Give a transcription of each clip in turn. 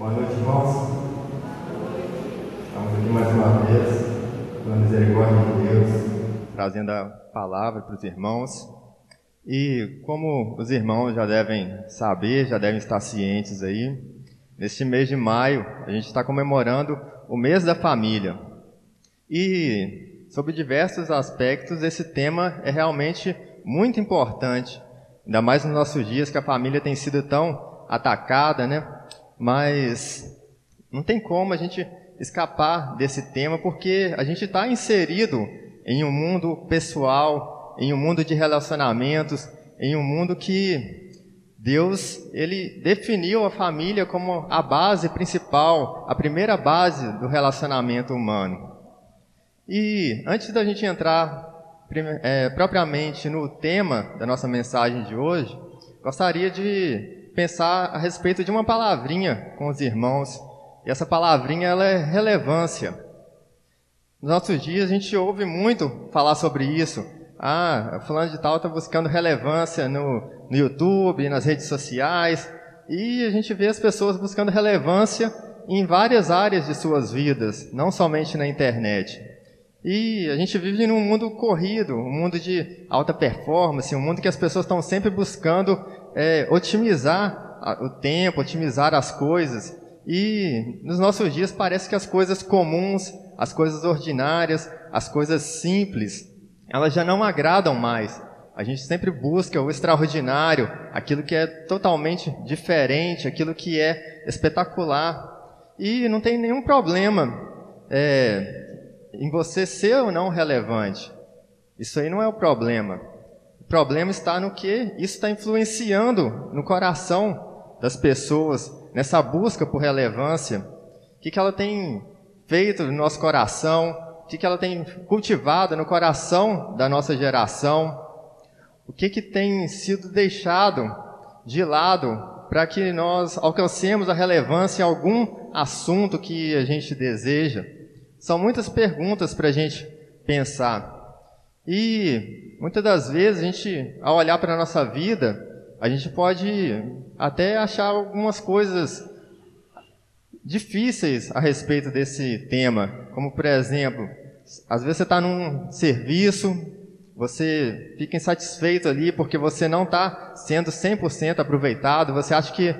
Boa noite, irmãos. Estamos aqui mais uma vez, pela misericórdia de Deus, trazendo a palavra para os irmãos. E como os irmãos já devem saber, já devem estar cientes aí, neste mês de maio a gente está comemorando o mês da família. E sobre diversos aspectos, esse tema é realmente muito importante, ainda mais nos nossos dias que a família tem sido tão atacada, né? Mas não tem como a gente escapar desse tema porque a gente está inserido em um mundo pessoal, em um mundo de relacionamentos, em um mundo que Deus ele definiu a família como a base principal, a primeira base do relacionamento humano. E antes da gente entrar é, propriamente no tema da nossa mensagem de hoje, gostaria de pensar a respeito de uma palavrinha com os irmãos. E essa palavrinha ela é relevância. Nos nossos dias a gente ouve muito falar sobre isso. Ah, fulano de tal está buscando relevância no, no YouTube, nas redes sociais. E a gente vê as pessoas buscando relevância em várias áreas de suas vidas, não somente na internet. E a gente vive num mundo corrido, um mundo de alta performance, um mundo que as pessoas estão sempre buscando é, otimizar o tempo, otimizar as coisas. E nos nossos dias parece que as coisas comuns, as coisas ordinárias, as coisas simples, elas já não agradam mais. A gente sempre busca o extraordinário, aquilo que é totalmente diferente, aquilo que é espetacular. E não tem nenhum problema é, em você ser ou não relevante. Isso aí não é o problema. Problema está no que isso está influenciando no coração das pessoas, nessa busca por relevância. O que, que ela tem feito no nosso coração, o que, que ela tem cultivado no coração da nossa geração, o que, que tem sido deixado de lado para que nós alcancemos a relevância em algum assunto que a gente deseja. São muitas perguntas para a gente pensar. E muitas das vezes a gente, ao olhar para a nossa vida, a gente pode até achar algumas coisas difíceis a respeito desse tema. Como, por exemplo, às vezes você está num serviço, você fica insatisfeito ali porque você não está sendo 100% aproveitado, você acha que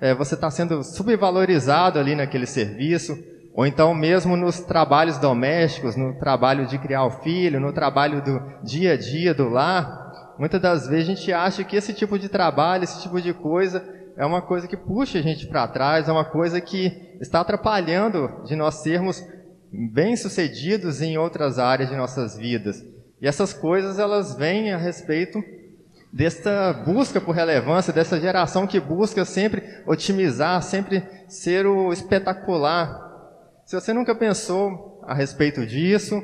é, você está sendo subvalorizado ali naquele serviço, ou então mesmo nos trabalhos domésticos, no trabalho de criar o filho, no trabalho do dia a dia do lar, muitas das vezes a gente acha que esse tipo de trabalho, esse tipo de coisa é uma coisa que puxa a gente para trás, é uma coisa que está atrapalhando de nós sermos bem-sucedidos em outras áreas de nossas vidas. E essas coisas elas vêm a respeito desta busca por relevância, dessa geração que busca sempre otimizar, sempre ser o espetacular, se você nunca pensou a respeito disso,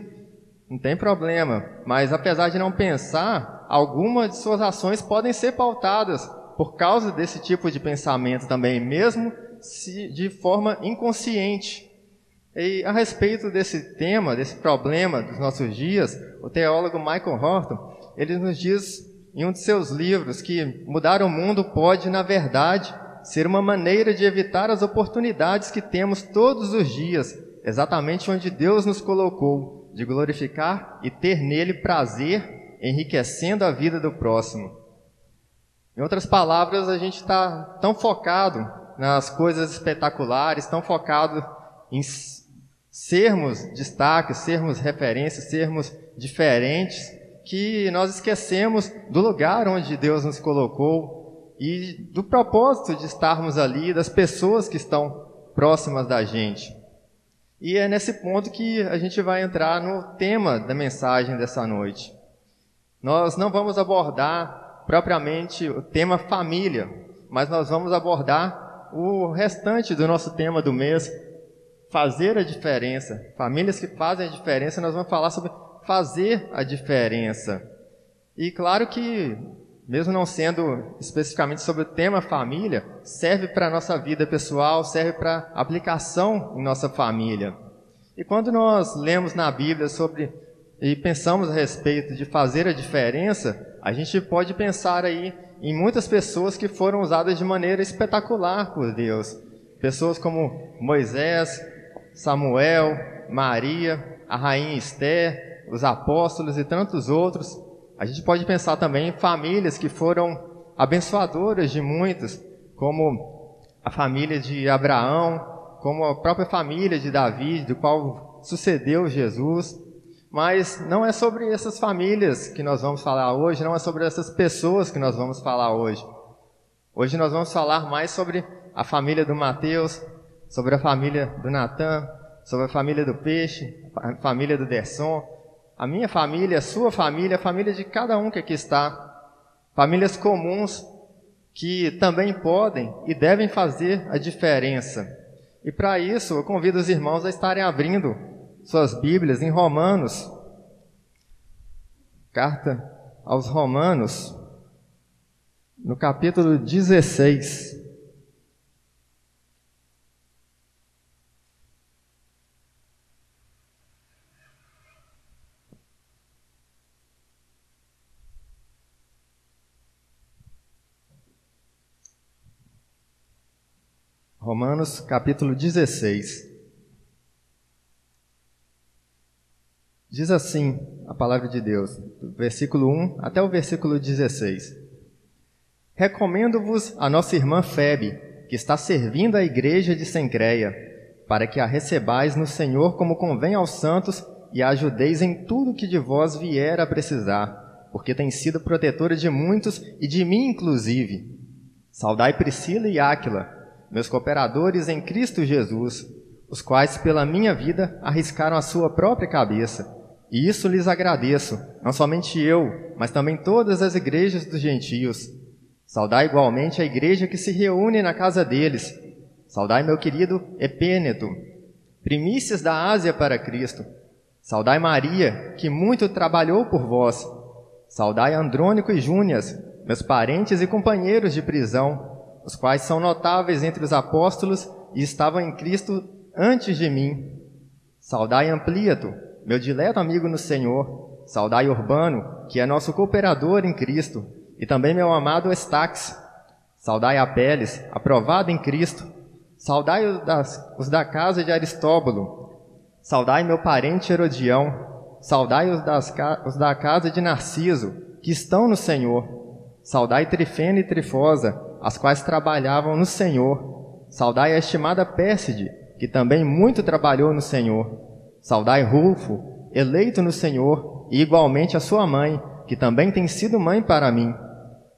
não tem problema. Mas apesar de não pensar, algumas de suas ações podem ser pautadas por causa desse tipo de pensamento também, mesmo se de forma inconsciente. E a respeito desse tema, desse problema dos nossos dias, o teólogo Michael Horton, ele nos diz em um de seus livros que mudar o mundo pode, na verdade, ser uma maneira de evitar as oportunidades que temos todos os dias, exatamente onde Deus nos colocou, de glorificar e ter nele prazer, enriquecendo a vida do próximo. Em outras palavras, a gente está tão focado nas coisas espetaculares, tão focado em sermos destaques, sermos referências, sermos diferentes, que nós esquecemos do lugar onde Deus nos colocou, e do propósito de estarmos ali, das pessoas que estão próximas da gente. E é nesse ponto que a gente vai entrar no tema da mensagem dessa noite. Nós não vamos abordar propriamente o tema família, mas nós vamos abordar o restante do nosso tema do mês, fazer a diferença. Famílias que fazem a diferença, nós vamos falar sobre fazer a diferença. E claro que mesmo não sendo especificamente sobre o tema família, serve para a nossa vida pessoal, serve para aplicação em nossa família. E quando nós lemos na Bíblia sobre e pensamos a respeito de fazer a diferença, a gente pode pensar aí em muitas pessoas que foram usadas de maneira espetacular por Deus. pessoas como Moisés, Samuel, Maria, a rainha Esther, os apóstolos e tantos outros. A gente pode pensar também em famílias que foram abençoadoras de muitos, como a família de Abraão, como a própria família de Davi, do qual sucedeu Jesus. Mas não é sobre essas famílias que nós vamos falar hoje, não é sobre essas pessoas que nós vamos falar hoje. Hoje nós vamos falar mais sobre a família do Mateus, sobre a família do Natan, sobre a família do Peixe, a família do Derson, a minha família, a sua família, a família de cada um que aqui está. Famílias comuns que também podem e devem fazer a diferença. E para isso, eu convido os irmãos a estarem abrindo suas Bíblias em Romanos, carta aos Romanos, no capítulo 16. Romanos capítulo 16. Diz assim a palavra de Deus, do versículo 1 até o versículo 16. Recomendo-vos a nossa irmã Febe, que está servindo a igreja de Sencreia, para que a recebais no Senhor como convém aos santos e a ajudeis em tudo que de vós vier a precisar, porque tem sido protetora de muitos e de mim inclusive. Saudai Priscila e Áquila, meus cooperadores em Cristo Jesus, os quais pela minha vida arriscaram a sua própria cabeça. E isso lhes agradeço, não somente eu, mas também todas as igrejas dos gentios. Saudai igualmente a igreja que se reúne na casa deles. Saudai meu querido Epêneto, primícias da Ásia para Cristo. Saudai Maria, que muito trabalhou por vós. Saudai Andrônico e Júnias, meus parentes e companheiros de prisão, os quais são notáveis entre os apóstolos e estavam em Cristo antes de mim. Saudai Ampliato, meu dileto amigo no Senhor. Saudai Urbano, que é nosso cooperador em Cristo, e também meu amado Estax. Saudai Apeles, aprovado em Cristo. Saudai os, das, os da casa de Aristóbulo. Saudai meu parente Herodião. Saudai os, das, os da casa de Narciso, que estão no Senhor. Saudai Trifena e Trifosa, as quais trabalhavam no Senhor. Saudai a estimada Pérside, que também muito trabalhou no Senhor. Saudai Rufo, eleito no Senhor, e igualmente a sua mãe, que também tem sido mãe para mim.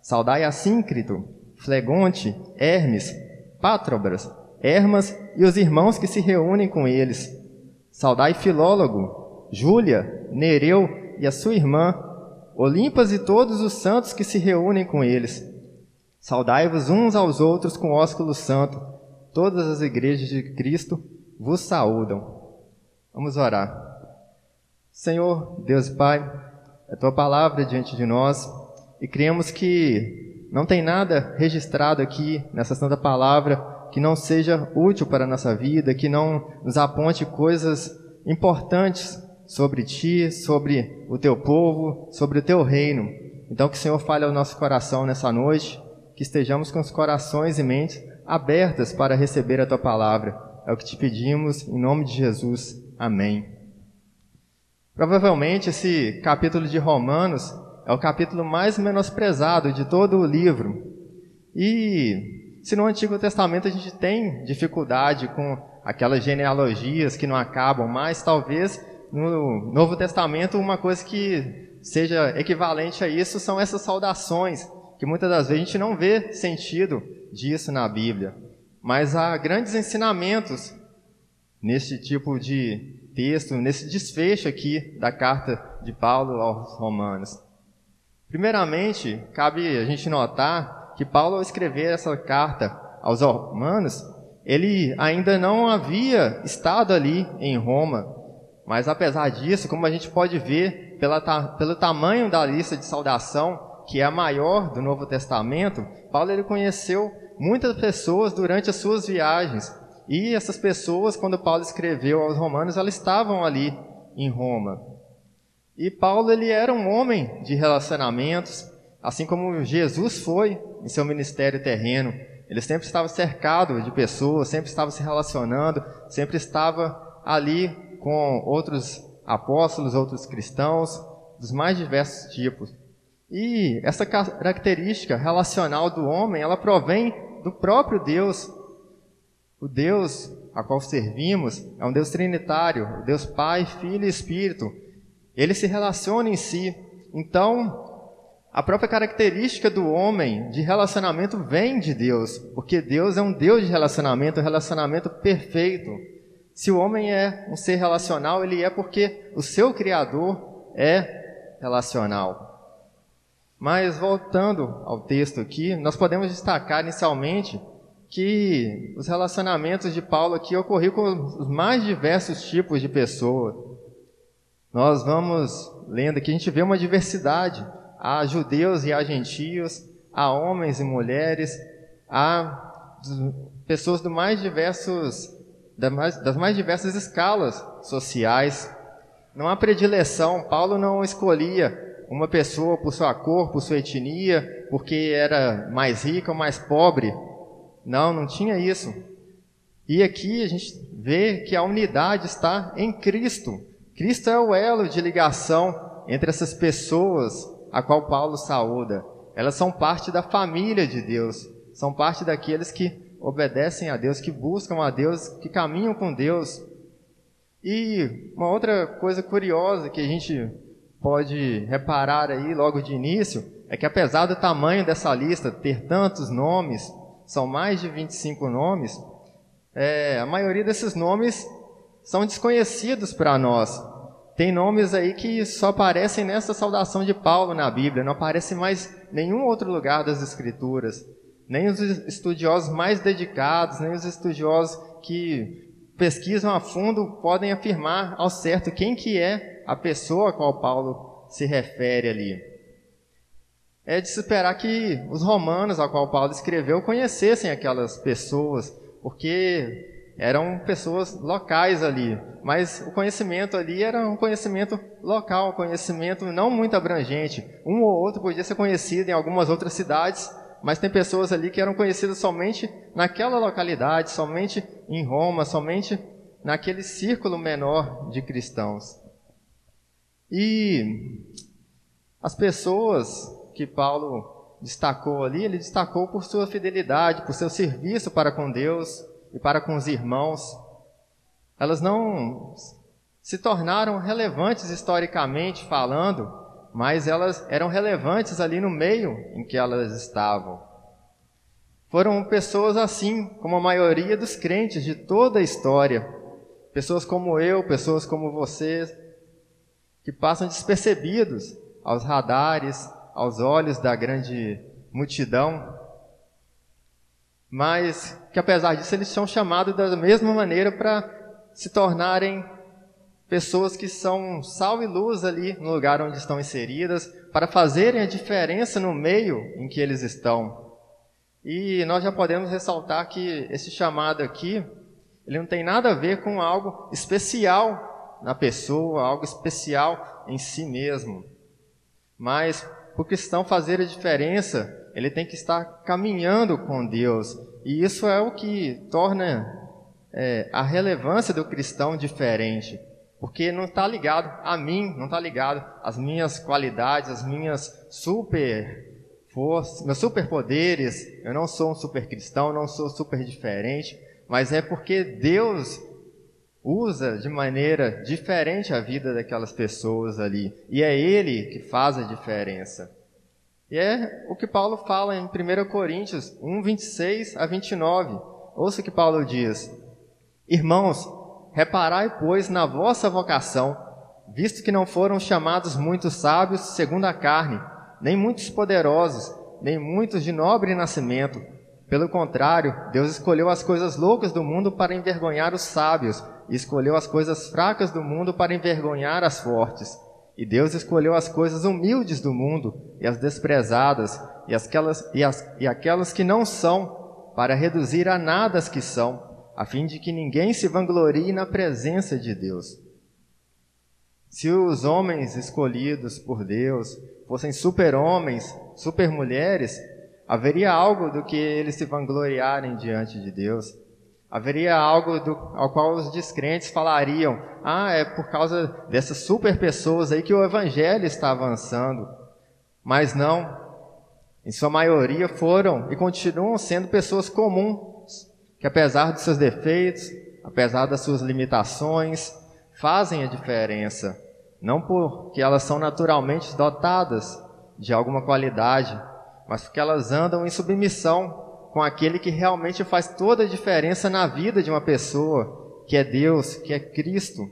Saudai a Síncrito, Flegonte, Hermes, Pátrobras, Hermas e os irmãos que se reúnem com eles. Saudai Filólogo, Júlia, Nereu e a sua irmã, Olimpas e todos os santos que se reúnem com eles. Saudai-vos uns aos outros com ósculo santo. Todas as igrejas de Cristo vos saúdam. Vamos orar. Senhor, Deus e Pai, é tua palavra diante de nós e cremos que não tem nada registrado aqui nessa santa palavra que não seja útil para a nossa vida, que não nos aponte coisas importantes sobre ti, sobre o teu povo, sobre o teu reino. Então que o Senhor fale ao nosso coração nessa noite que estejamos com os corações e mentes abertas para receber a tua palavra. É o que te pedimos em nome de Jesus. Amém. Provavelmente esse capítulo de Romanos é o capítulo mais menosprezado de todo o livro. E se no Antigo Testamento a gente tem dificuldade com aquelas genealogias que não acabam mais, talvez no Novo Testamento uma coisa que seja equivalente a isso são essas saudações que muitas das vezes a gente não vê sentido disso na Bíblia. Mas há grandes ensinamentos nesse tipo de texto, nesse desfecho aqui da carta de Paulo aos Romanos. Primeiramente, cabe a gente notar que Paulo, ao escrever essa carta aos Romanos, ele ainda não havia estado ali em Roma. Mas apesar disso, como a gente pode ver pela, pelo tamanho da lista de saudação que é a maior do Novo Testamento, Paulo ele conheceu muitas pessoas durante as suas viagens. E essas pessoas, quando Paulo escreveu aos Romanos, elas estavam ali em Roma. E Paulo ele era um homem de relacionamentos, assim como Jesus foi em seu ministério terreno. Ele sempre estava cercado de pessoas, sempre estava se relacionando, sempre estava ali com outros apóstolos, outros cristãos, dos mais diversos tipos. E essa característica relacional do homem, ela provém do próprio Deus. O Deus a qual servimos é um Deus trinitário, Deus Pai, Filho e Espírito. Ele se relaciona em si. Então, a própria característica do homem de relacionamento vem de Deus, porque Deus é um Deus de relacionamento, um relacionamento perfeito. Se o homem é um ser relacional, ele é porque o seu Criador é relacional. Mas voltando ao texto aqui, nós podemos destacar inicialmente que os relacionamentos de Paulo aqui ocorriam com os mais diversos tipos de pessoas. Nós vamos lendo aqui, a gente vê uma diversidade. Há judeus e há gentios, há homens e mulheres, há pessoas do mais diversos, das mais diversas escalas sociais. Não há predileção. Paulo não escolhia uma pessoa por sua cor, por sua etnia, porque era mais rica ou mais pobre. Não, não tinha isso. E aqui a gente vê que a unidade está em Cristo. Cristo é o elo de ligação entre essas pessoas a qual Paulo saúda. Elas são parte da família de Deus, são parte daqueles que obedecem a Deus, que buscam a Deus, que caminham com Deus. E uma outra coisa curiosa que a gente pode reparar aí logo de início é que apesar do tamanho dessa lista ter tantos nomes, são mais de 25 nomes, é, a maioria desses nomes são desconhecidos para nós. Tem nomes aí que só aparecem nessa saudação de Paulo na Bíblia, não aparece mais nenhum outro lugar das Escrituras. Nem os estudiosos mais dedicados, nem os estudiosos que pesquisam a fundo podem afirmar ao certo quem que é a pessoa a qual Paulo se refere ali. É de se esperar que os romanos, a qual Paulo escreveu, conhecessem aquelas pessoas, porque eram pessoas locais ali. Mas o conhecimento ali era um conhecimento local, um conhecimento não muito abrangente. Um ou outro podia ser conhecido em algumas outras cidades, mas tem pessoas ali que eram conhecidas somente naquela localidade, somente em Roma, somente naquele círculo menor de cristãos. E as pessoas que Paulo destacou ali, ele destacou por sua fidelidade, por seu serviço para com Deus e para com os irmãos. Elas não se tornaram relevantes historicamente falando, mas elas eram relevantes ali no meio em que elas estavam. Foram pessoas assim, como a maioria dos crentes de toda a história. Pessoas como eu, pessoas como vocês, que passam despercebidos aos radares, aos olhos da grande multidão, mas que apesar disso eles são chamados da mesma maneira para se tornarem pessoas que são sal e luz ali no lugar onde estão inseridas, para fazerem a diferença no meio em que eles estão. E nós já podemos ressaltar que esse chamado aqui, ele não tem nada a ver com algo especial na pessoa, algo especial em si mesmo. Mas para o cristão fazer a diferença, ele tem que estar caminhando com Deus. E isso é o que torna é, a relevância do cristão diferente. Porque não está ligado a mim, não está ligado às minhas qualidades, às minhas super forças, meus superpoderes. Eu não sou um super cristão, não sou super diferente, mas é porque Deus usa de maneira diferente a vida daquelas pessoas ali. E é Ele que faz a diferença. E é o que Paulo fala em 1 Coríntios 1, 26 a 29. Ouça o que Paulo diz: Irmãos, reparai, pois, na vossa vocação, visto que não foram chamados muitos sábios segundo a carne, nem muitos poderosos, nem muitos de nobre nascimento. Pelo contrário, Deus escolheu as coisas loucas do mundo para envergonhar os sábios, e escolheu as coisas fracas do mundo para envergonhar as fortes. E Deus escolheu as coisas humildes do mundo e as desprezadas e, aquelas, e, as, e aquelas que não são, para reduzir a nada as que são, a fim de que ninguém se vanglorie na presença de Deus. Se os homens escolhidos por Deus fossem super-homens, super-mulheres, haveria algo do que eles se vangloriarem diante de Deus. Haveria algo do, ao qual os descrentes falariam: ah, é por causa dessas super pessoas aí que o evangelho está avançando. Mas não, em sua maioria foram e continuam sendo pessoas comuns, que apesar de seus defeitos, apesar das suas limitações, fazem a diferença. Não porque elas são naturalmente dotadas de alguma qualidade, mas porque elas andam em submissão com aquele que realmente faz toda a diferença na vida de uma pessoa, que é Deus, que é Cristo.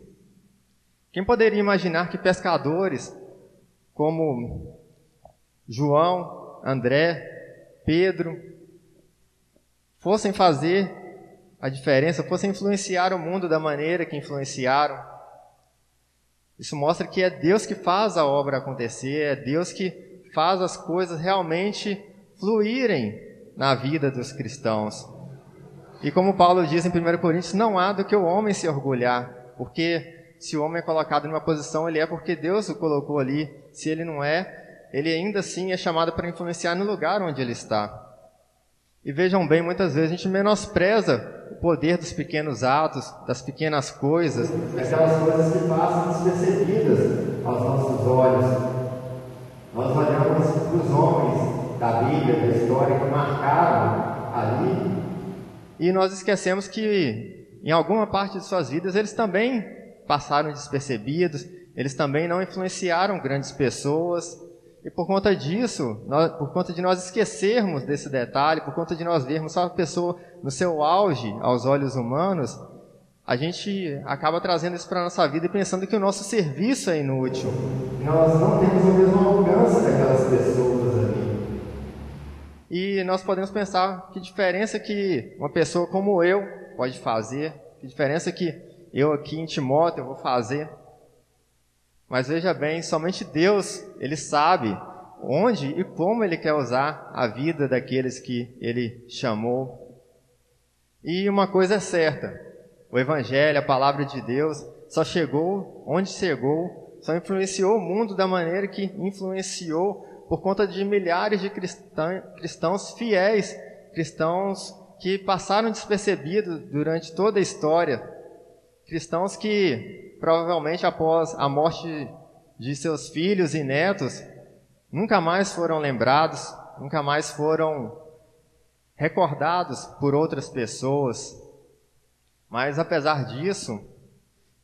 Quem poderia imaginar que pescadores como João, André, Pedro fossem fazer a diferença, fossem influenciar o mundo da maneira que influenciaram? Isso mostra que é Deus que faz a obra acontecer, é Deus que faz as coisas realmente fluírem na vida dos cristãos. E como Paulo diz em 1 Coríntios, não há do que o homem se orgulhar, porque se o homem é colocado numa posição, ele é porque Deus o colocou ali. Se ele não é, ele ainda assim é chamado para influenciar no lugar onde ele está. E vejam bem, muitas vezes a gente menospreza o poder dos pequenos atos, das pequenas coisas, aquelas coisas que passam despercebidas aos nossos olhos. Nós olhamos para os homens da Bíblia, da história que marcaram ali. E nós esquecemos que em alguma parte de suas vidas eles também passaram despercebidos, eles também não influenciaram grandes pessoas. E por conta disso, nós, por conta de nós esquecermos desse detalhe, por conta de nós vermos só a pessoa no seu auge aos olhos humanos, a gente acaba trazendo isso para a nossa vida e pensando que o nosso serviço é inútil. Nós não temos o mesmo alcance daquelas pessoas ali. E nós podemos pensar que diferença que uma pessoa como eu pode fazer, que diferença que eu aqui em Timóteo vou fazer. Mas veja bem, somente Deus, Ele sabe onde e como Ele quer usar a vida daqueles que Ele chamou. E uma coisa é certa, o Evangelho, a palavra de Deus, só chegou onde chegou, só influenciou o mundo da maneira que influenciou por conta de milhares de cristãos fiéis, cristãos que passaram despercebidos durante toda a história, cristãos que provavelmente após a morte de seus filhos e netos nunca mais foram lembrados, nunca mais foram recordados por outras pessoas. Mas apesar disso,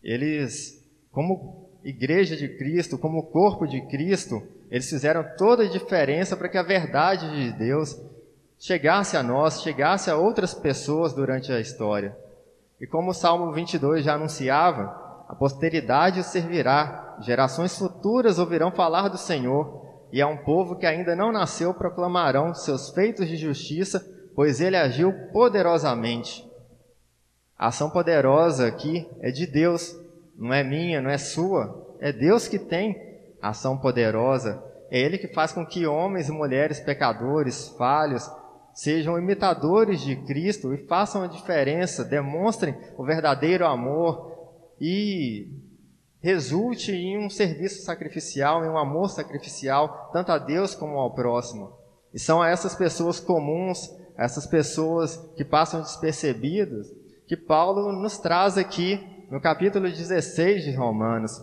eles, como igreja de Cristo, como corpo de Cristo, eles fizeram toda a diferença para que a verdade de Deus chegasse a nós, chegasse a outras pessoas durante a história. E como o Salmo 22 já anunciava, a posteridade o servirá, gerações futuras ouvirão falar do Senhor, e a um povo que ainda não nasceu proclamarão seus feitos de justiça, pois ele agiu poderosamente. A ação poderosa aqui é de Deus, não é minha, não é sua, é Deus que tem ação poderosa. É Ele que faz com que homens e mulheres pecadores, falhos, sejam imitadores de Cristo e façam a diferença, demonstrem o verdadeiro amor e resulte em um serviço sacrificial, em um amor sacrificial, tanto a Deus como ao próximo. E são a essas pessoas comuns, essas pessoas que passam despercebidas, que Paulo nos traz aqui no capítulo 16 de Romanos.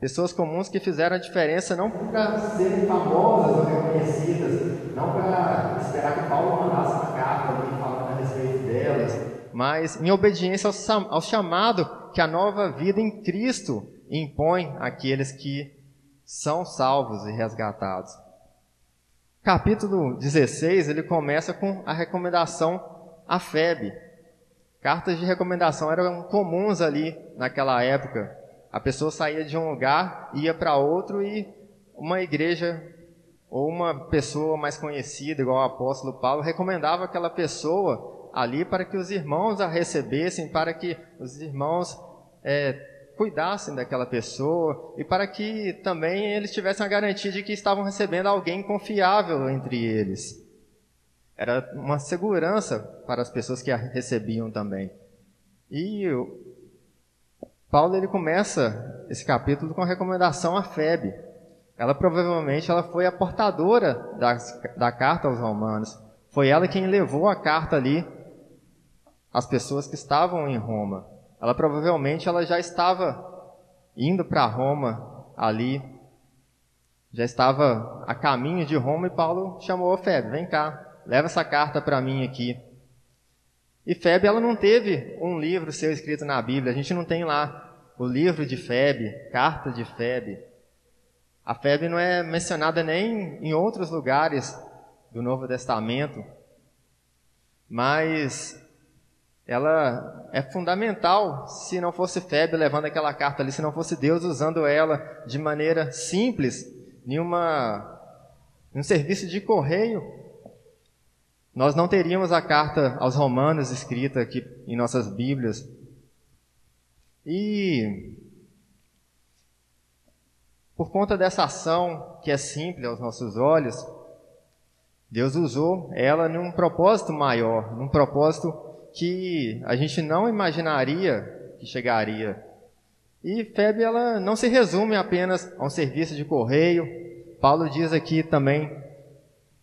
Pessoas comuns que fizeram a diferença não para serem famosas ou reconhecidas, não para esperar que Paulo mandasse uma carta falando a respeito delas, mas em obediência ao chamado que a nova vida em Cristo impõe àqueles que são salvos e resgatados. Capítulo 16, ele começa com a recomendação à FEB. Cartas de recomendação eram comuns ali naquela época. A pessoa saía de um lugar, ia para outro e uma igreja ou uma pessoa mais conhecida, igual o apóstolo Paulo, recomendava aquela pessoa ali para que os irmãos a recebessem, para que os irmãos é, cuidassem daquela pessoa e para que também eles tivessem a garantia de que estavam recebendo alguém confiável entre eles. Era uma segurança para as pessoas que a recebiam também. E Paulo ele começa esse capítulo com a recomendação à FEB. ela provavelmente ela foi a portadora da, da carta aos romanos. Foi ela quem levou a carta ali às pessoas que estavam em Roma. Ela provavelmente ela já estava indo para Roma ali, já estava a caminho de Roma e Paulo chamou a Febe, vem cá, leva essa carta para mim aqui. E Febe ela não teve um livro seu escrito na Bíblia, a gente não tem lá o livro de Febe, carta de Febe. A Febe não é mencionada nem em outros lugares do Novo Testamento, mas ela é fundamental se não fosse Febe levando aquela carta ali, se não fosse Deus usando ela de maneira simples, em, em um serviço de correio, nós não teríamos a carta aos Romanos escrita aqui em nossas Bíblias. E por conta dessa ação que é simples aos nossos olhos, Deus usou ela num propósito maior, num propósito que a gente não imaginaria que chegaria. E Febe ela não se resume apenas a um serviço de correio. Paulo diz aqui também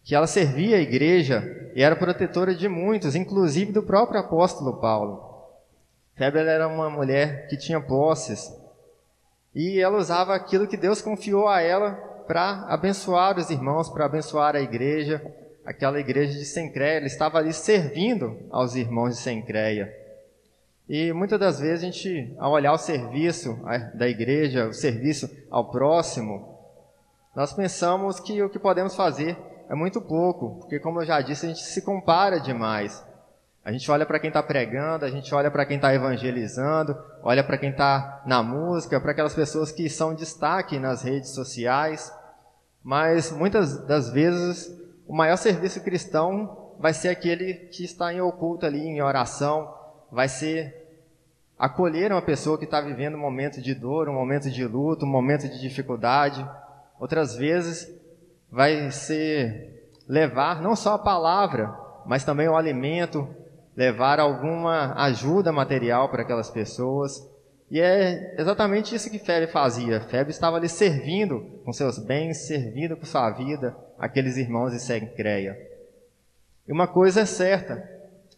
que ela servia a igreja e era protetora de muitos, inclusive do próprio apóstolo Paulo. Febe era uma mulher que tinha posses e ela usava aquilo que Deus confiou a ela para abençoar os irmãos, para abençoar a igreja, aquela igreja de Sencreia. Ela estava ali servindo aos irmãos de Sencreia. E muitas das vezes a gente, ao olhar o serviço da igreja, o serviço ao próximo, nós pensamos que o que podemos fazer é muito pouco, porque, como eu já disse, a gente se compara demais. A gente olha para quem está pregando, a gente olha para quem está evangelizando, olha para quem está na música, para aquelas pessoas que são destaque nas redes sociais. Mas muitas das vezes o maior serviço cristão vai ser aquele que está em oculto ali, em oração, vai ser acolher uma pessoa que está vivendo um momento de dor, um momento de luto, um momento de dificuldade. Outras vezes vai ser levar não só a palavra, mas também o alimento, levar alguma ajuda material para aquelas pessoas. E é exatamente isso que Febe fazia. Febe estava ali servindo com seus bens, servindo com sua vida aqueles irmãos de Sencreia. E uma coisa é certa: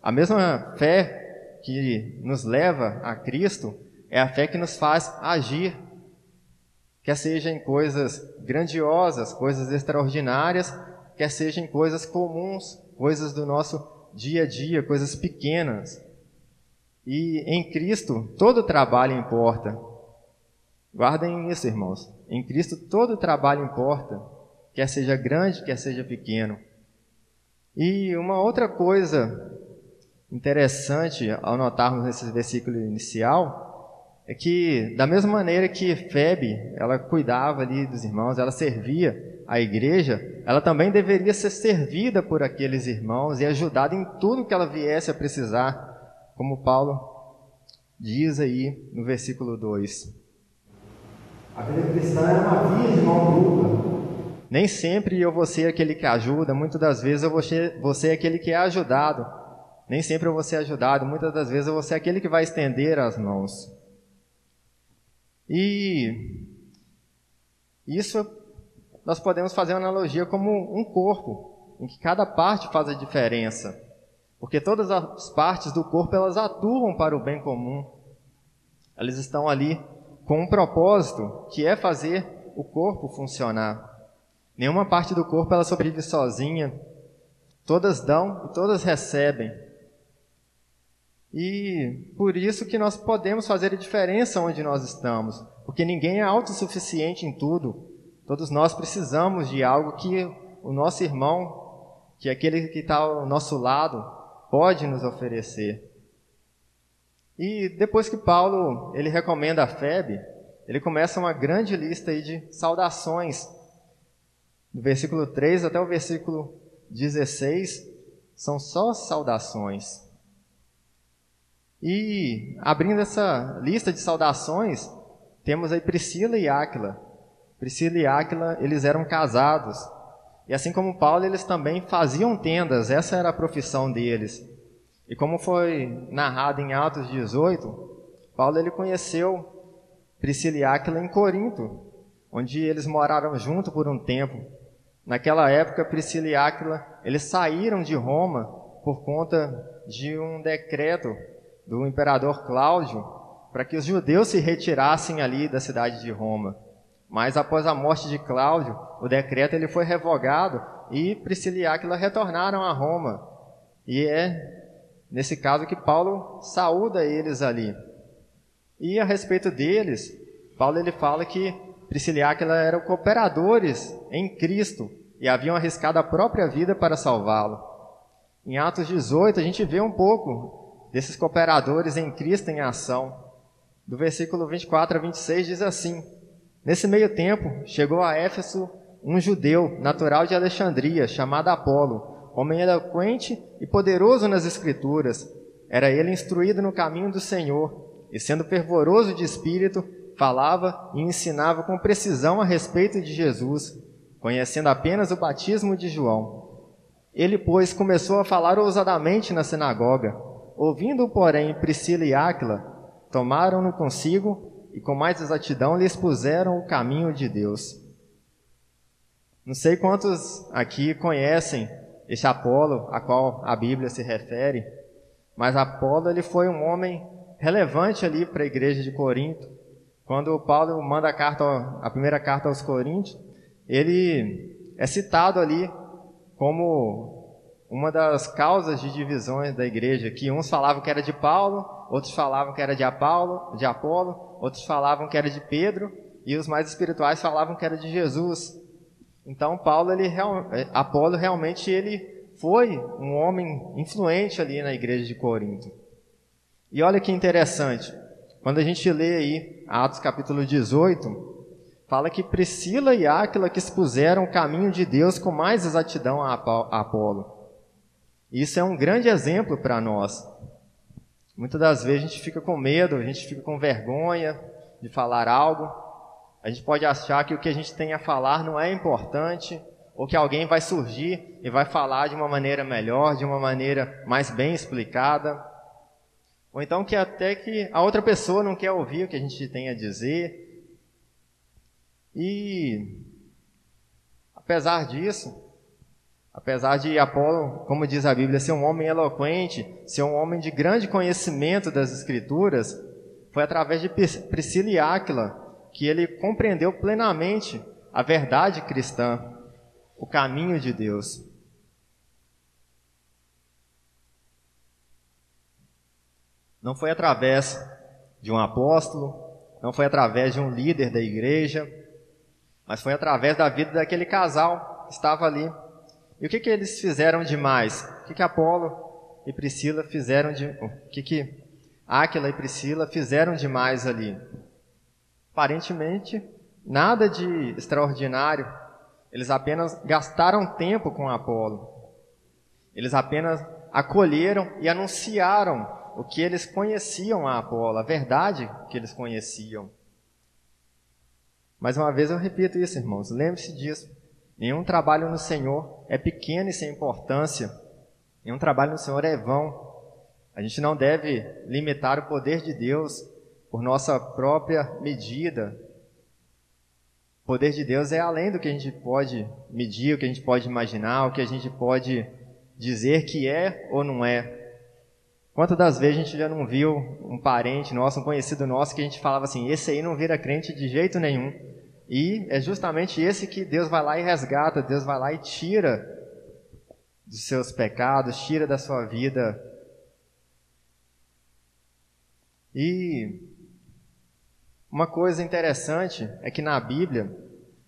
a mesma fé que nos leva a Cristo é a fé que nos faz agir, quer seja em coisas grandiosas, coisas extraordinárias, quer seja em coisas comuns, coisas do nosso dia a dia, coisas pequenas. E em Cristo todo trabalho importa. Guardem isso, irmãos. Em Cristo todo trabalho importa, quer seja grande, quer seja pequeno. E uma outra coisa interessante ao notarmos nesse versículo inicial é que da mesma maneira que Febe, ela cuidava ali dos irmãos, ela servia a igreja, ela também deveria ser servida por aqueles irmãos e ajudada em tudo que ela viesse a precisar, como Paulo diz aí no versículo 2. A vida cristã é uma via de mão dupla. Nem sempre eu vou ser aquele que ajuda, muitas das vezes eu vou ser, vou ser aquele que é ajudado. Nem sempre eu vou ser ajudado, muitas das vezes eu vou ser aquele que vai estender as mãos. E isso nós podemos fazer uma analogia como um corpo, em que cada parte faz a diferença. Porque todas as partes do corpo elas atuam para o bem comum. Elas estão ali com um propósito, que é fazer o corpo funcionar. Nenhuma parte do corpo ela sobrevive sozinha. Todas dão e todas recebem. E por isso que nós podemos fazer a diferença onde nós estamos, porque ninguém é autossuficiente em tudo. Todos nós precisamos de algo que o nosso irmão, que é aquele que está ao nosso lado, pode nos oferecer. E depois que Paulo ele recomenda a Febe, ele começa uma grande lista aí de saudações. Do versículo 3 até o versículo 16 são só saudações. E abrindo essa lista de saudações, temos aí Priscila e Áquila, Priscila e Áquila, eles eram casados. E assim como Paulo, eles também faziam tendas, essa era a profissão deles. E como foi narrado em Atos 18, Paulo ele conheceu Priscila e Áquila em Corinto. onde eles moraram junto por um tempo. Naquela época, Priscila e Áquila, eles saíram de Roma por conta de um decreto do imperador Cláudio para que os judeus se retirassem ali da cidade de Roma. Mas após a morte de Cláudio, o decreto ele foi revogado e Priscila e Áquila retornaram a Roma. E é nesse caso que Paulo saúda eles ali. E a respeito deles, Paulo ele fala que Priscila e Áquila eram cooperadores em Cristo e haviam arriscado a própria vida para salvá-lo. Em Atos 18, a gente vê um pouco desses cooperadores em Cristo em ação. Do versículo 24 a 26 diz assim: Nesse meio tempo, chegou a Éfeso um judeu, natural de Alexandria, chamado Apolo, homem eloquente e poderoso nas Escrituras. Era ele instruído no caminho do Senhor, e sendo fervoroso de espírito, falava e ensinava com precisão a respeito de Jesus, conhecendo apenas o batismo de João. Ele, pois, começou a falar ousadamente na sinagoga. Ouvindo, porém, Priscila e Áquila, tomaram-no consigo e com mais exatidão lhe expuseram o caminho de Deus. Não sei quantos aqui conhecem esse Apolo a qual a Bíblia se refere, mas Apolo ele foi um homem relevante ali para a igreja de Corinto. Quando Paulo manda a carta, a primeira carta aos Coríntios, ele é citado ali como uma das causas de divisões da igreja, que uns falavam que era de Paulo, outros falavam que era de Apolo, de Apolo, outros falavam que era de Pedro, e os mais espirituais falavam que era de Jesus. Então Paulo, ele é, Apolo realmente ele foi um homem influente ali na igreja de Corinto. E olha que interessante, quando a gente lê aí Atos capítulo 18, fala que Priscila e Áquila que expuseram o caminho de Deus com mais exatidão a Apolo. Isso é um grande exemplo para nós. Muitas das vezes a gente fica com medo, a gente fica com vergonha de falar algo. A gente pode achar que o que a gente tem a falar não é importante, ou que alguém vai surgir e vai falar de uma maneira melhor, de uma maneira mais bem explicada. Ou então que até que a outra pessoa não quer ouvir o que a gente tem a dizer. E apesar disso, Apesar de Apolo, como diz a Bíblia, ser um homem eloquente, ser um homem de grande conhecimento das Escrituras, foi através de Priscila e Áquila que ele compreendeu plenamente a verdade cristã, o caminho de Deus. Não foi através de um apóstolo, não foi através de um líder da igreja, mas foi através da vida daquele casal que estava ali e o que, que eles fizeram demais? O que, que Apolo e Priscila fizeram de. O que, que Áquila e Priscila fizeram demais ali? Aparentemente, nada de extraordinário. Eles apenas gastaram tempo com Apolo. Eles apenas acolheram e anunciaram o que eles conheciam a Apolo, a verdade que eles conheciam. Mais uma vez eu repito isso, irmãos, lembre-se disso. Nenhum trabalho no Senhor é pequeno e sem importância. Nenhum trabalho no Senhor é vão. A gente não deve limitar o poder de Deus por nossa própria medida. O poder de Deus é além do que a gente pode medir, o que a gente pode imaginar, o que a gente pode dizer que é ou não é. Quantas das vezes a gente já não viu um parente nosso, um conhecido nosso, que a gente falava assim: esse aí não vira crente de jeito nenhum. E é justamente esse que Deus vai lá e resgata, Deus vai lá e tira dos seus pecados, tira da sua vida. E uma coisa interessante é que na Bíblia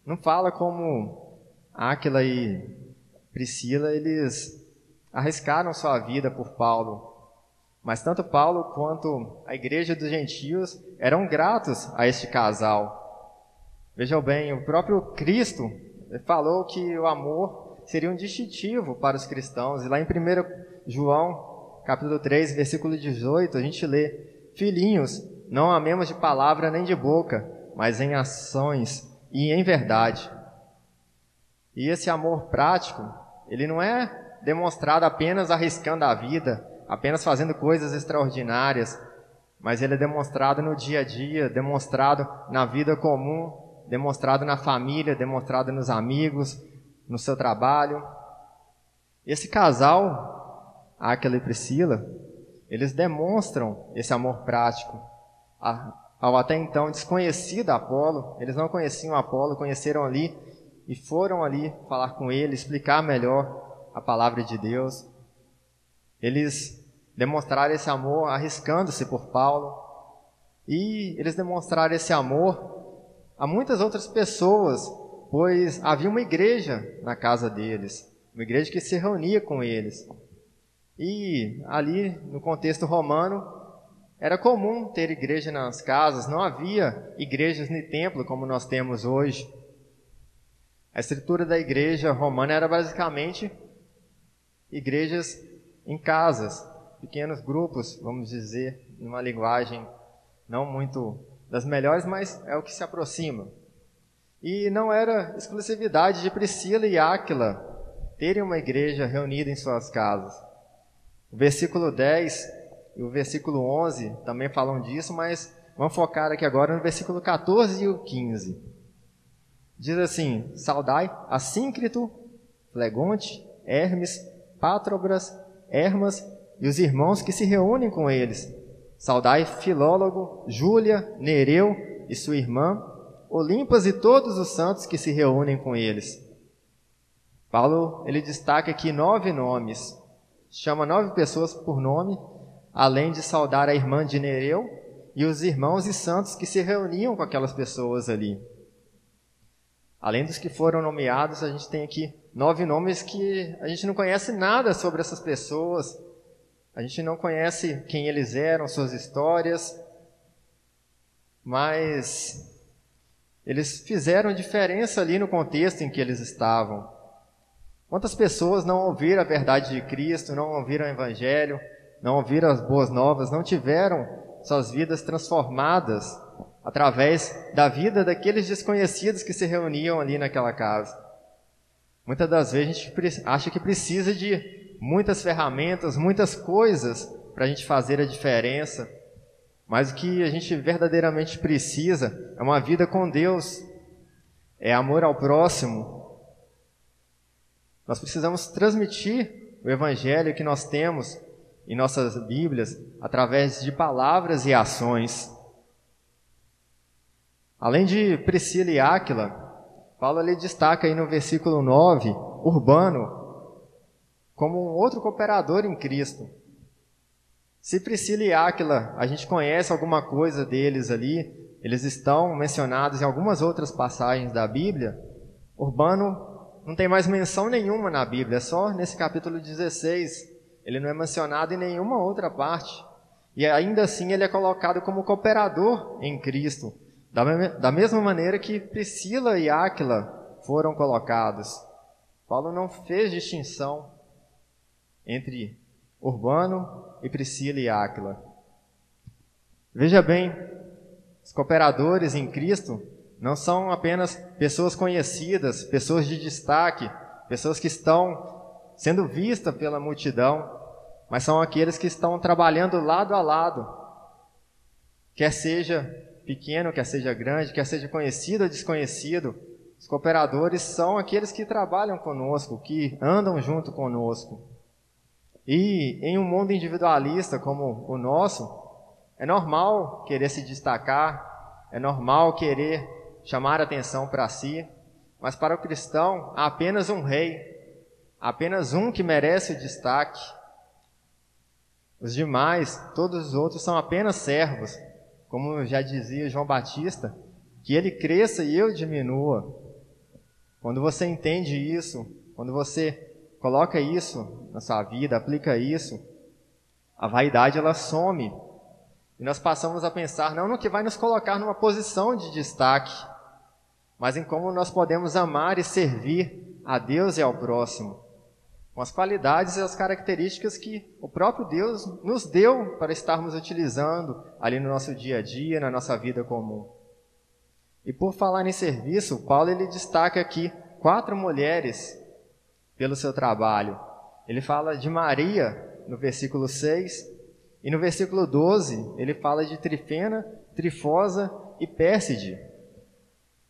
não fala como Áquila e Priscila eles arriscaram sua vida por Paulo. Mas tanto Paulo quanto a igreja dos gentios eram gratos a este casal. Vejam bem, o próprio Cristo falou que o amor seria um distintivo para os cristãos. E lá em 1 João, capítulo 3, versículo 18, a gente lê: Filhinhos, não amemos de palavra nem de boca, mas em ações e em verdade. E esse amor prático, ele não é demonstrado apenas arriscando a vida, apenas fazendo coisas extraordinárias, mas ele é demonstrado no dia a dia, demonstrado na vida comum demonstrado na família, demonstrado nos amigos, no seu trabalho. Esse casal, Aquila e Priscila, eles demonstram esse amor prático ao até então desconhecido Apolo. Eles não conheciam Apolo, conheceram ali e foram ali falar com ele, explicar melhor a palavra de Deus. Eles demonstraram esse amor arriscando-se por Paulo e eles demonstraram esse amor a muitas outras pessoas, pois havia uma igreja na casa deles, uma igreja que se reunia com eles. E ali, no contexto romano, era comum ter igreja nas casas, não havia igrejas no templo como nós temos hoje. A estrutura da igreja romana era basicamente igrejas em casas, pequenos grupos, vamos dizer, numa linguagem não muito das melhores, mas é o que se aproxima. E não era exclusividade de Priscila e Áquila terem uma igreja reunida em suas casas. O versículo 10 e o versículo 11 também falam disso, mas vamos focar aqui agora no versículo 14 e o 15. Diz assim: Saudai a Síncrito, Flegonte, Hermes, Pátrobras, Hermas e os irmãos que se reúnem com eles. Saudai Filólogo, Júlia, Nereu e sua irmã, Olimpas e todos os santos que se reúnem com eles. Paulo ele destaca aqui nove nomes, chama nove pessoas por nome, além de saudar a irmã de Nereu e os irmãos e santos que se reuniam com aquelas pessoas ali. Além dos que foram nomeados, a gente tem aqui nove nomes que a gente não conhece nada sobre essas pessoas, a gente não conhece quem eles eram, suas histórias, mas eles fizeram diferença ali no contexto em que eles estavam. Quantas pessoas não ouviram a verdade de Cristo, não ouviram o Evangelho, não ouviram as boas novas, não tiveram suas vidas transformadas através da vida daqueles desconhecidos que se reuniam ali naquela casa? Muitas das vezes a gente acha que precisa de muitas ferramentas, muitas coisas para a gente fazer a diferença. Mas o que a gente verdadeiramente precisa é uma vida com Deus, é amor ao próximo. Nós precisamos transmitir o evangelho que nós temos em nossas Bíblias através de palavras e ações. Além de Priscila e Áquila, Paulo ali destaca aí no versículo 9, Urbano, como um outro cooperador em Cristo. Se Priscila e Áquila, a gente conhece alguma coisa deles ali, eles estão mencionados em algumas outras passagens da Bíblia, Urbano não tem mais menção nenhuma na Bíblia, é só nesse capítulo 16. Ele não é mencionado em nenhuma outra parte. E ainda assim ele é colocado como cooperador em Cristo, da, mesma maneira que Priscila e Áquila foram colocados. Paulo não fez distinção entre Urbano e Priscila e Áquila. Veja bem, os cooperadores em Cristo não são apenas pessoas conhecidas, pessoas de destaque, pessoas que estão sendo vistas pela multidão, mas são aqueles que estão trabalhando lado a lado, quer seja pequeno, quer seja grande, quer seja conhecido ou desconhecido. Os cooperadores são aqueles que trabalham conosco, que andam junto conosco. E em um mundo individualista como o nosso, é normal querer se destacar, é normal querer chamar atenção para si, mas para o cristão há apenas um rei, apenas um que merece o destaque. Os demais, todos os outros, são apenas servos, como já dizia João Batista, que ele cresça e eu diminua. Quando você entende isso, quando você Coloca isso na sua vida, aplica isso. A vaidade ela some. E nós passamos a pensar não no que vai nos colocar numa posição de destaque, mas em como nós podemos amar e servir a Deus e ao próximo, com as qualidades e as características que o próprio Deus nos deu para estarmos utilizando ali no nosso dia a dia, na nossa vida comum. E por falar em serviço, Paulo ele destaca aqui quatro mulheres pelo seu trabalho. Ele fala de Maria no versículo 6, e no versículo 12 ele fala de Trifena, Trifosa e Pérside.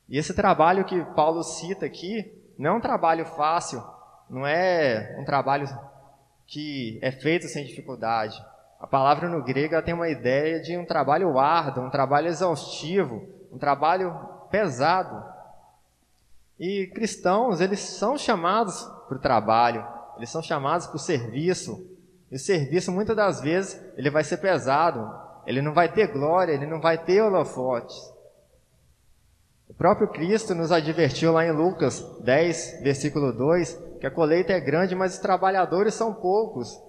E esse trabalho que Paulo cita aqui não é um trabalho fácil, não é um trabalho que é feito sem dificuldade. A palavra no grego tem uma ideia de um trabalho árduo, um trabalho exaustivo, um trabalho pesado. E cristãos, eles são chamados para o trabalho, eles são chamados para o serviço. E o serviço, muitas das vezes, ele vai ser pesado, ele não vai ter glória, ele não vai ter holofotes. O próprio Cristo nos advertiu lá em Lucas 10, versículo 2, que a colheita é grande, mas os trabalhadores são poucos.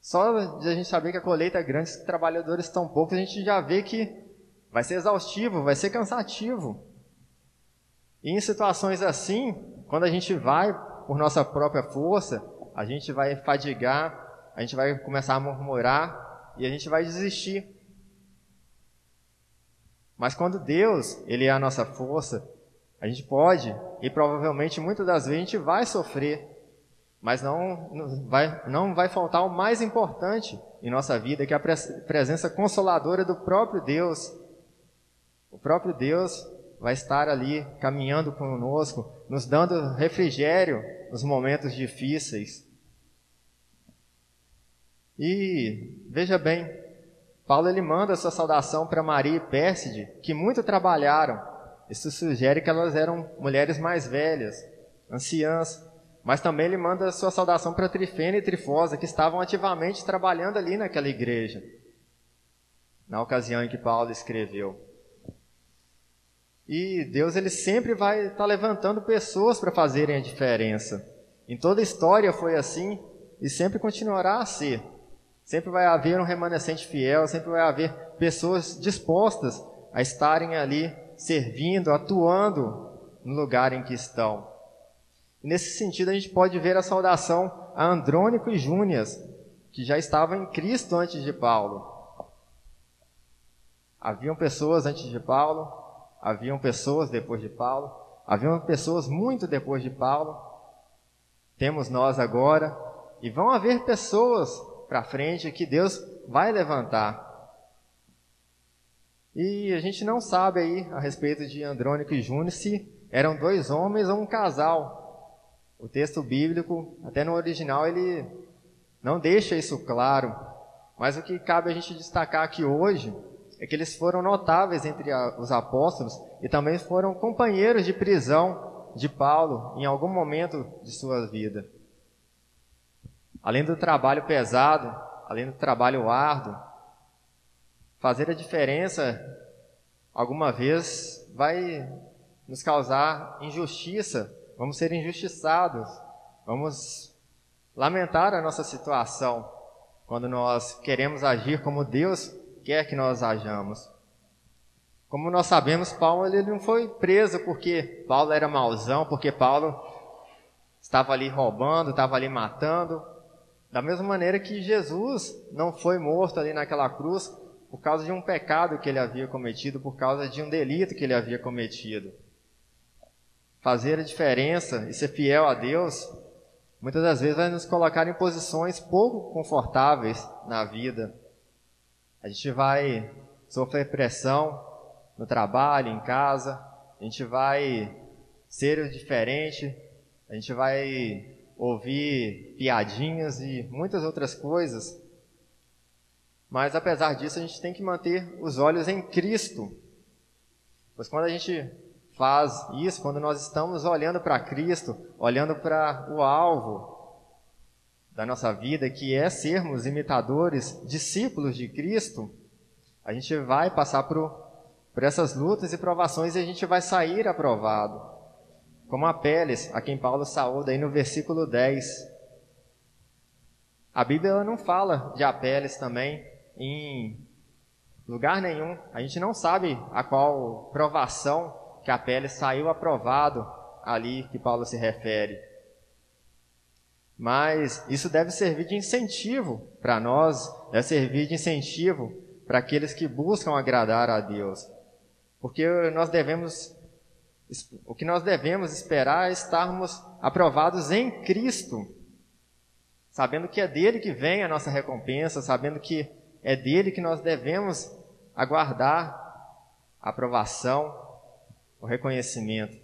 Só de a gente saber que a colheita é grande, os trabalhadores estão poucos, a gente já vê que vai ser exaustivo, vai ser cansativo. E em situações assim, quando a gente vai por nossa própria força, a gente vai fadigar, a gente vai começar a murmurar e a gente vai desistir. Mas quando Deus, Ele é a nossa força, a gente pode, e provavelmente muitas das vezes a gente vai sofrer, mas não, vai, não vai faltar o mais importante em nossa vida, que é a presença consoladora do próprio Deus. O próprio Deus vai estar ali caminhando conosco, nos dando refrigério nos momentos difíceis. E veja bem, Paulo ele manda sua saudação para Maria e Pérside, que muito trabalharam. Isso sugere que elas eram mulheres mais velhas, anciãs. Mas também ele manda sua saudação para Trifena e Trifosa, que estavam ativamente trabalhando ali naquela igreja, na ocasião em que Paulo escreveu. E Deus ele sempre vai estar tá levantando pessoas para fazerem a diferença. Em toda a história foi assim e sempre continuará a ser. Sempre vai haver um remanescente fiel, sempre vai haver pessoas dispostas a estarem ali servindo, atuando no lugar em que estão. Nesse sentido, a gente pode ver a saudação a Andrônico e Júnias, que já estavam em Cristo antes de Paulo. Haviam pessoas antes de Paulo, haviam pessoas depois de Paulo, haviam pessoas muito depois de Paulo. Temos nós agora, e vão haver pessoas para frente que Deus vai levantar. E a gente não sabe aí a respeito de Andrônico e Júnior se eram dois homens ou um casal. O texto bíblico, até no original, ele não deixa isso claro. Mas o que cabe a gente destacar aqui hoje é que eles foram notáveis entre os apóstolos e também foram companheiros de prisão de Paulo em algum momento de sua vida. Além do trabalho pesado, além do trabalho árduo, fazer a diferença alguma vez vai nos causar injustiça, vamos ser injustiçados, vamos lamentar a nossa situação quando nós queremos agir como Deus quer que nós hajamos. Como nós sabemos, Paulo ele não foi preso porque Paulo era mauzão, porque Paulo estava ali roubando, estava ali matando, da mesma maneira que Jesus não foi morto ali naquela cruz por causa de um pecado que ele havia cometido, por causa de um delito que ele havia cometido. Fazer a diferença e ser fiel a Deus, muitas das vezes vai nos colocar em posições pouco confortáveis na vida. A gente vai sofrer pressão no trabalho, em casa, a gente vai ser diferente, a gente vai ouvir piadinhas e muitas outras coisas. Mas apesar disso, a gente tem que manter os olhos em Cristo. Pois quando a gente faz isso, quando nós estamos olhando para Cristo, olhando para o alvo da nossa vida, que é sermos imitadores, discípulos de Cristo, a gente vai passar por, por essas lutas e provações e a gente vai sair aprovado como Apeles, a quem Paulo saúda aí no versículo 10. A Bíblia não fala de Apeles também em lugar nenhum. A gente não sabe a qual provação que Apeles saiu aprovado ali que Paulo se refere. Mas isso deve servir de incentivo para nós, deve servir de incentivo para aqueles que buscam agradar a Deus. Porque nós devemos o que nós devemos esperar é estarmos aprovados em Cristo, sabendo que é dele que vem a nossa recompensa, sabendo que é dele que nós devemos aguardar a aprovação, o reconhecimento.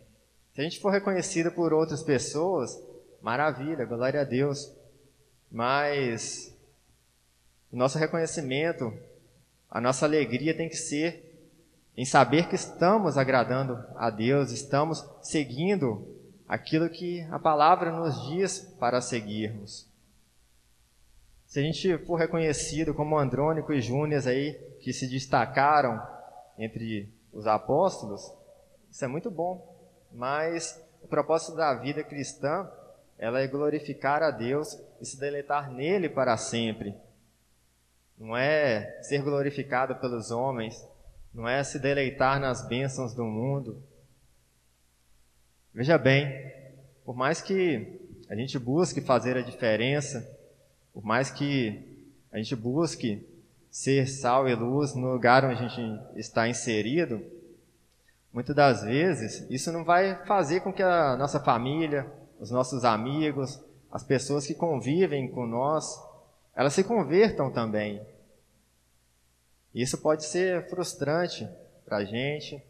Se a gente for reconhecido por outras pessoas, maravilha, glória a Deus. Mas o nosso reconhecimento, a nossa alegria tem que ser em saber que estamos agradando a Deus, estamos seguindo aquilo que a palavra nos diz para seguirmos. Se a gente for reconhecido como Andrônico e Júnior aí, que se destacaram entre os apóstolos, isso é muito bom. Mas o propósito da vida cristã, ela é glorificar a Deus e se deleitar nele para sempre. Não é ser glorificado pelos homens, não é se deleitar nas bênçãos do mundo. Veja bem, por mais que a gente busque fazer a diferença, por mais que a gente busque ser sal e luz no lugar onde a gente está inserido, muitas das vezes isso não vai fazer com que a nossa família, os nossos amigos, as pessoas que convivem com nós, elas se convertam também. Isso pode ser frustrante para a gente.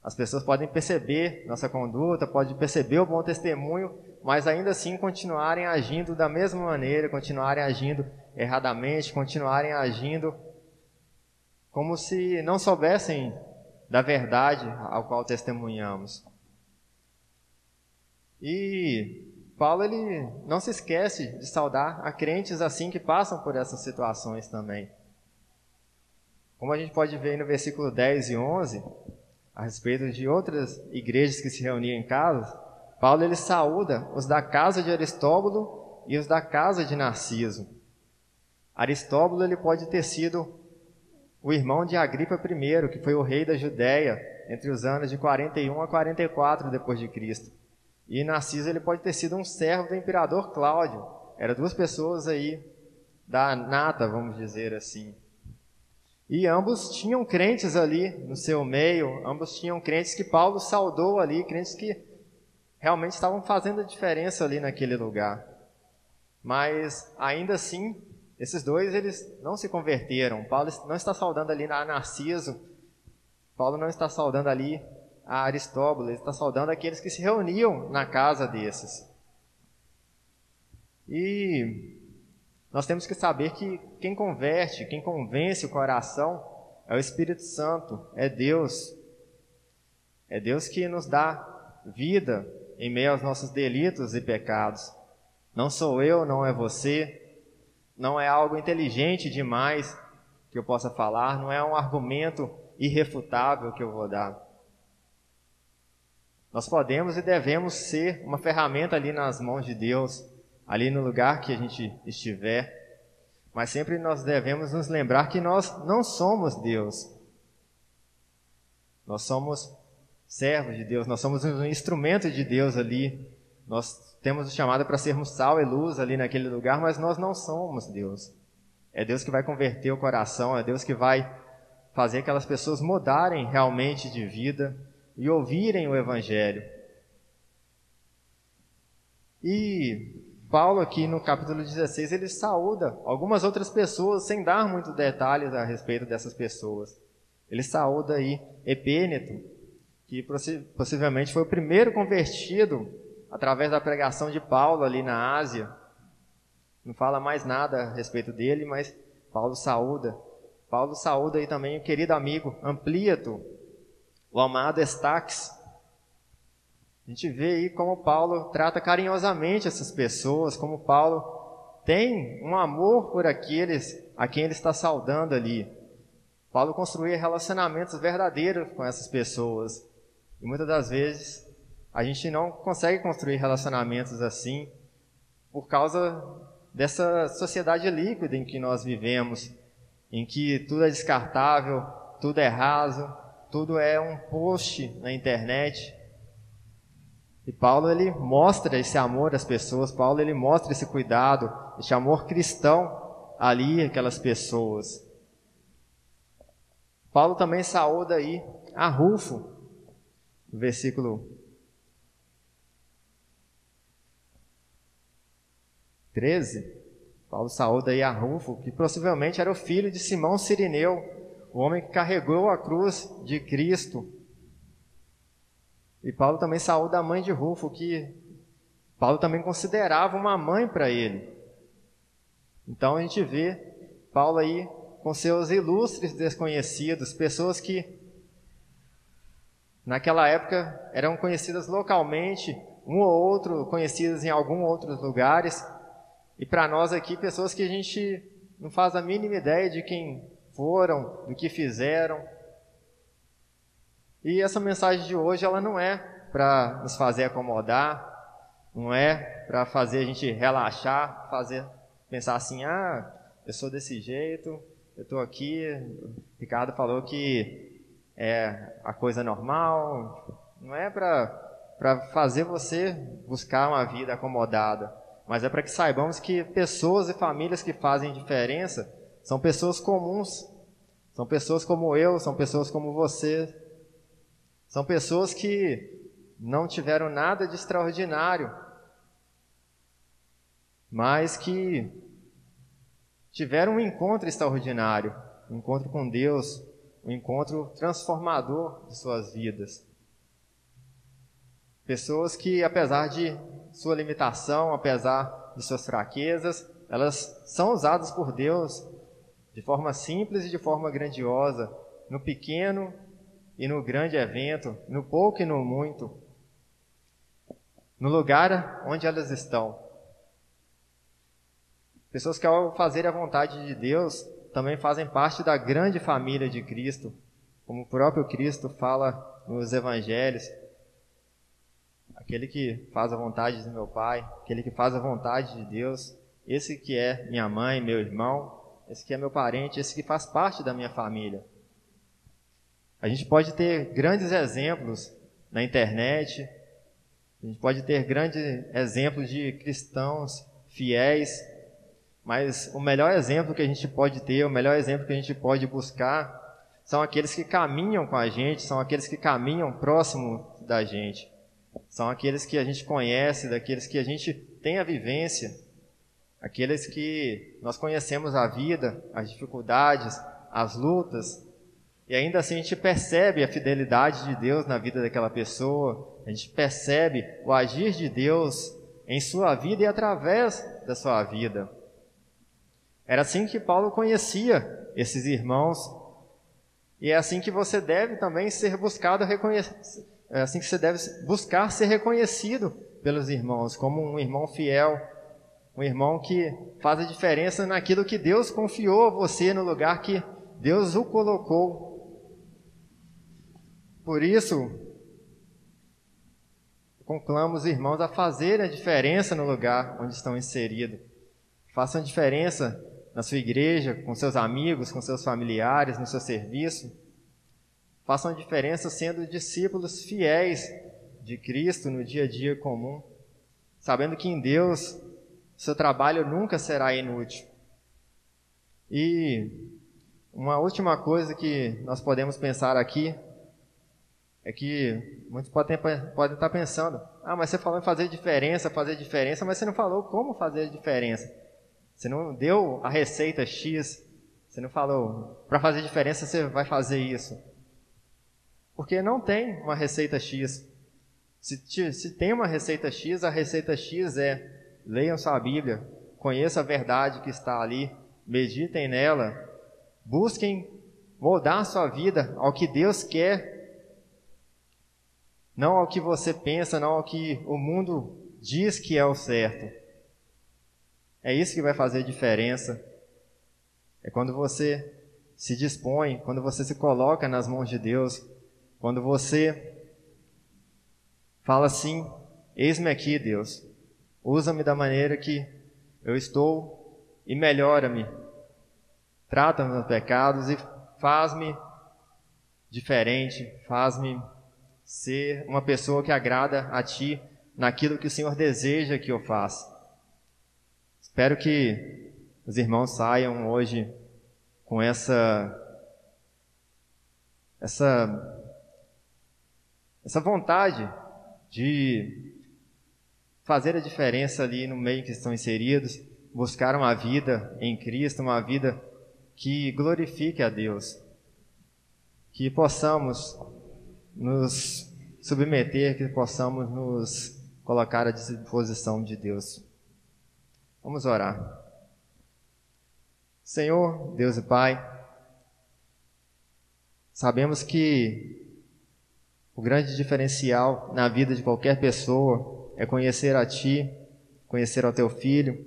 As pessoas podem perceber nossa conduta, podem perceber o bom testemunho, mas ainda assim continuarem agindo da mesma maneira, continuarem agindo erradamente, continuarem agindo como se não soubessem da verdade ao qual testemunhamos. E Paulo ele não se esquece de saudar a crentes assim que passam por essas situações também. Como a gente pode ver no versículo 10 e 11, a respeito de outras igrejas que se reuniam em casa, Paulo ele saúda os da casa de Aristóbulo e os da casa de Narciso. Aristóbulo ele pode ter sido o irmão de Agripa I, que foi o rei da Judéia entre os anos de 41 a 44 depois de Cristo. E Narciso ele pode ter sido um servo do imperador Cláudio. Eram duas pessoas aí da nata, vamos dizer assim. E ambos tinham crentes ali no seu meio, ambos tinham crentes que Paulo saudou ali, crentes que realmente estavam fazendo a diferença ali naquele lugar. Mas ainda assim, esses dois eles não se converteram. Paulo não está saudando ali a Narciso, Paulo não está saudando ali a Aristóbulo, ele está saudando aqueles que se reuniam na casa desses. E nós temos que saber que quem converte, quem convence o coração é o Espírito Santo, é Deus. É Deus que nos dá vida em meio aos nossos delitos e pecados. Não sou eu, não é você, não é algo inteligente demais que eu possa falar, não é um argumento irrefutável que eu vou dar. Nós podemos e devemos ser uma ferramenta ali nas mãos de Deus ali no lugar que a gente estiver, mas sempre nós devemos nos lembrar que nós não somos Deus. Nós somos servos de Deus, nós somos um instrumento de Deus ali. Nós temos o chamado para sermos sal e luz ali naquele lugar, mas nós não somos Deus. É Deus que vai converter o coração, é Deus que vai fazer aquelas pessoas mudarem realmente de vida e ouvirem o Evangelho. E Paulo aqui no capítulo 16, ele saúda algumas outras pessoas sem dar muitos detalhes a respeito dessas pessoas. Ele saúda aí Epêneto, que possivelmente foi o primeiro convertido através da pregação de Paulo ali na Ásia. Não fala mais nada a respeito dele, mas Paulo saúda. Paulo saúda aí também o querido amigo Ampliato, o amado Estaques, a gente vê aí como Paulo trata carinhosamente essas pessoas, como Paulo tem um amor por aqueles a quem ele está saudando ali. Paulo construía relacionamentos verdadeiros com essas pessoas. E muitas das vezes a gente não consegue construir relacionamentos assim por causa dessa sociedade líquida em que nós vivemos, em que tudo é descartável, tudo é raso, tudo é um post na internet. E Paulo ele mostra esse amor às pessoas, Paulo ele mostra esse cuidado, esse amor cristão ali aquelas pessoas. Paulo também saúda aí a Rufo, versículo 13. Paulo saúda aí a Rufo, que possivelmente era o filho de Simão Sirineu, o homem carregou a cruz de Cristo E Paulo também saúda a mãe de Rufo, que Paulo também considerava uma mãe para ele. Então a gente vê Paulo aí com seus ilustres desconhecidos, pessoas que naquela época eram conhecidas localmente, um ou outro conhecidas em alguns outros lugares, e para nós aqui pessoas que a gente não faz a mínima ideia de quem foram, do que fizeram. E essa mensagem de hoje ela não é para nos fazer acomodar, não é para fazer a gente relaxar, fazer pensar assim, ah, eu sou desse jeito, eu estou aqui, o Ricardo falou que é a coisa normal, não é para fazer você buscar uma vida acomodada, mas é para que saibamos que pessoas e famílias que fazem diferença são pessoas comuns, são pessoas como eu, são pessoas como você, são pessoas que não tiveram nada de extraordinário, mas que tiveram um encontro extraordinário, um encontro com Deus, um encontro transformador de suas vidas. Pessoas que, apesar de sua limitação, apesar de suas fraquezas, elas são usadas por Deus de forma simples e de forma grandiosa, no pequeno e no grande evento, no pouco e no muito, no lugar onde elas estão. Pessoas que, ao fazer a vontade de Deus, também fazem parte da grande família de Cristo, como o próprio Cristo fala nos Evangelhos. Aquele que faz a vontade do meu Pai, aquele que faz a vontade de Deus, esse que é minha mãe, meu irmão, esse que é meu parente, esse que faz parte da minha família. A gente pode ter grandes exemplos na internet, a gente pode ter grandes exemplos de cristãos fiéis mas o melhor exemplo que a gente pode ter, o melhor exemplo que a gente pode buscar, são aqueles que caminham com a gente, são aqueles que caminham próximo da gente. São aqueles que a gente conhece, daqueles que a gente tem a vivência, aqueles que nós conhecemos a vida, as dificuldades, as lutas, e ainda assim a gente percebe a fidelidade de Deus na vida daquela pessoa, a gente percebe o agir de Deus em sua vida e através da sua vida. Era assim que Paulo conhecia esses irmãos. E é assim que você deve também ser buscado reconhecer. É assim que você deve buscar ser reconhecido pelos irmãos, como um irmão fiel, um irmão que faz a diferença naquilo que Deus confiou a você, no lugar que Deus o colocou. Por isso, conclamo os irmãos a fazer a diferença no lugar onde estão inseridos. Façam diferença na sua igreja, com seus amigos, com seus familiares, no seu serviço. Façam a diferença sendo discípulos fiéis de Cristo no dia a dia comum, sabendo que em Deus seu trabalho nunca será inútil. E uma última coisa que nós podemos pensar aqui é que muitos podem, podem estar pensando: ah, mas você falou em fazer diferença, fazer diferença, mas você não falou como fazer diferença. Você não deu a receita X. Você não falou, para fazer diferença você vai fazer isso. Porque não tem uma receita X. Se, se tem uma receita X, a receita X é: leiam sua Bíblia, conheçam a verdade que está ali, meditem nela, busquem moldar sua vida ao que Deus quer, não ao que você pensa, não ao que o mundo diz que é o certo. É isso que vai fazer diferença. É quando você se dispõe, quando você se coloca nas mãos de Deus, quando você fala assim: Eis-me aqui, Deus, usa-me da maneira que eu estou e melhora-me. Trata meus pecados e faz-me diferente, faz-me ser uma pessoa que agrada a Ti naquilo que o Senhor deseja que eu faça. Espero que os irmãos saiam hoje com essa essa essa vontade de fazer a diferença ali no meio que estão inseridos, buscar uma vida em Cristo, uma vida que glorifique a Deus. Que possamos nos submeter, que possamos nos colocar à disposição de Deus. Vamos orar. Senhor, Deus e Pai, sabemos que o grande diferencial na vida de qualquer pessoa é conhecer a Ti, conhecer ao Teu Filho.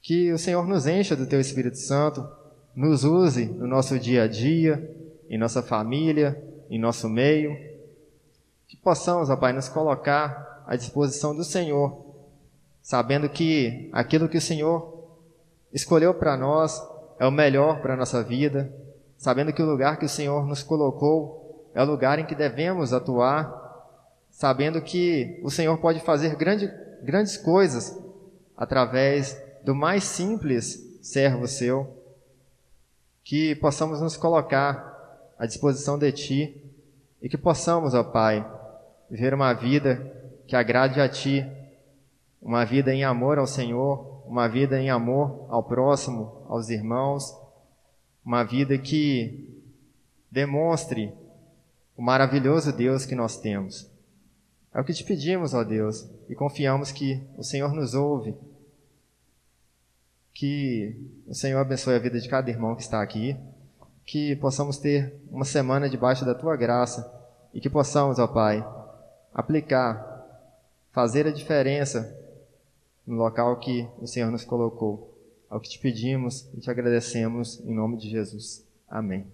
Que o Senhor nos encha do Teu Espírito Santo, nos use no nosso dia a dia, em nossa família, em nosso meio. Que possamos, ó Pai, nos colocar à disposição do Senhor sabendo que aquilo que o Senhor escolheu para nós é o melhor para a nossa vida, sabendo que o lugar que o Senhor nos colocou é o lugar em que devemos atuar, sabendo que o Senhor pode fazer grande, grandes coisas através do mais simples servo seu, que possamos nos colocar à disposição de Ti e que possamos, ó Pai, viver uma vida que agrade a Ti uma vida em amor ao Senhor, uma vida em amor ao próximo, aos irmãos, uma vida que demonstre o maravilhoso Deus que nós temos. É o que te pedimos, ó Deus, e confiamos que o Senhor nos ouve. Que o Senhor abençoe a vida de cada irmão que está aqui, que possamos ter uma semana debaixo da tua graça e que possamos, ó Pai, aplicar, fazer a diferença no local que o Senhor nos colocou. Ao que te pedimos e te agradecemos em nome de Jesus. Amém.